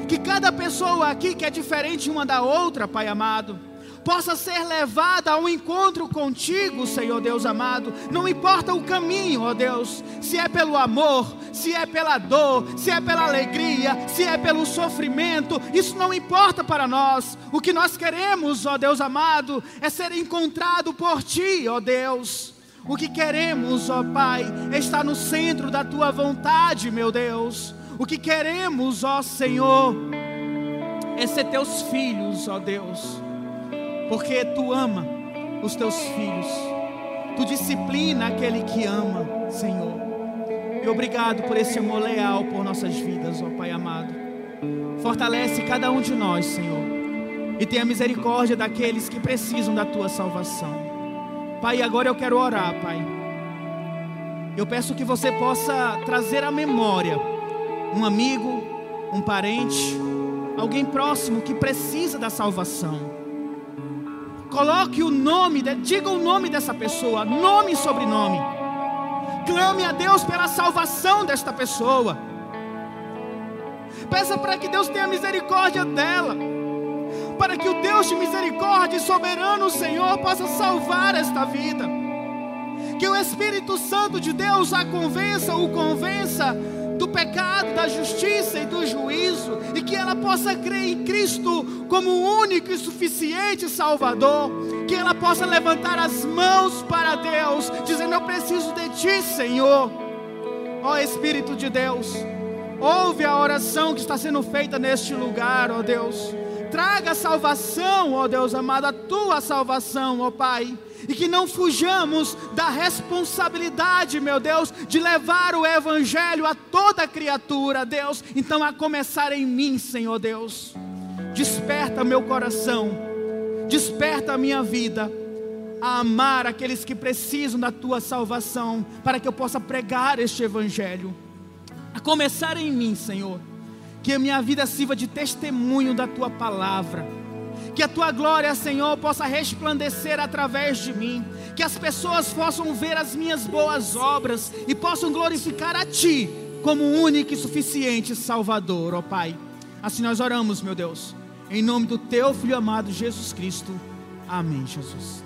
Que cada pessoa aqui que é diferente uma da outra, Pai amado, possa ser levada a um encontro contigo, Senhor Deus amado. Não importa o caminho, ó Deus, se é pelo amor, se é pela dor, se é pela alegria, se é pelo sofrimento, isso não importa para nós. O que nós queremos, ó Deus amado, é ser encontrado por ti, ó Deus. O que queremos, ó Pai, estar no centro da tua vontade, meu Deus. O que queremos, ó Senhor, é ser teus filhos, ó Deus porque tu ama os teus filhos. Tu disciplina aquele que ama, Senhor. E obrigado por esse amor leal por nossas vidas, ó Pai amado. Fortalece cada um de nós, Senhor. E tenha misericórdia daqueles que precisam da tua salvação. Pai, agora eu quero orar, Pai. Eu peço que você possa trazer à memória um amigo, um parente, alguém próximo que precisa da salvação. Coloque o nome, diga o nome dessa pessoa, nome e sobrenome. Clame a Deus pela salvação desta pessoa. Peça para que Deus tenha misericórdia dela. Para que o Deus de misericórdia e soberano Senhor possa salvar esta vida. Que o Espírito Santo de Deus a convença, o convença do pecado, da justiça e do juízo, e que ela possa crer em Cristo como o único e suficiente Salvador, que ela possa levantar as mãos para Deus, dizendo: Eu preciso de Ti, Senhor. Ó Espírito de Deus, ouve a oração que está sendo feita neste lugar, ó Deus. Traga salvação, ó Deus amado, a tua salvação, ó Pai e que não fujamos da responsabilidade, meu Deus, de levar o Evangelho a toda criatura, Deus. Então, a começar em mim, Senhor Deus, desperta meu coração, desperta a minha vida a amar aqueles que precisam da tua salvação, para que eu possa pregar este Evangelho. A começar em mim, Senhor, que a minha vida sirva de testemunho da tua palavra que a tua glória, Senhor, possa resplandecer através de mim, que as pessoas possam ver as minhas boas obras e possam glorificar a Ti como único e suficiente Salvador, ó Pai. Assim nós oramos, meu Deus, em nome do Teu Filho amado Jesus Cristo. Amém, Jesus.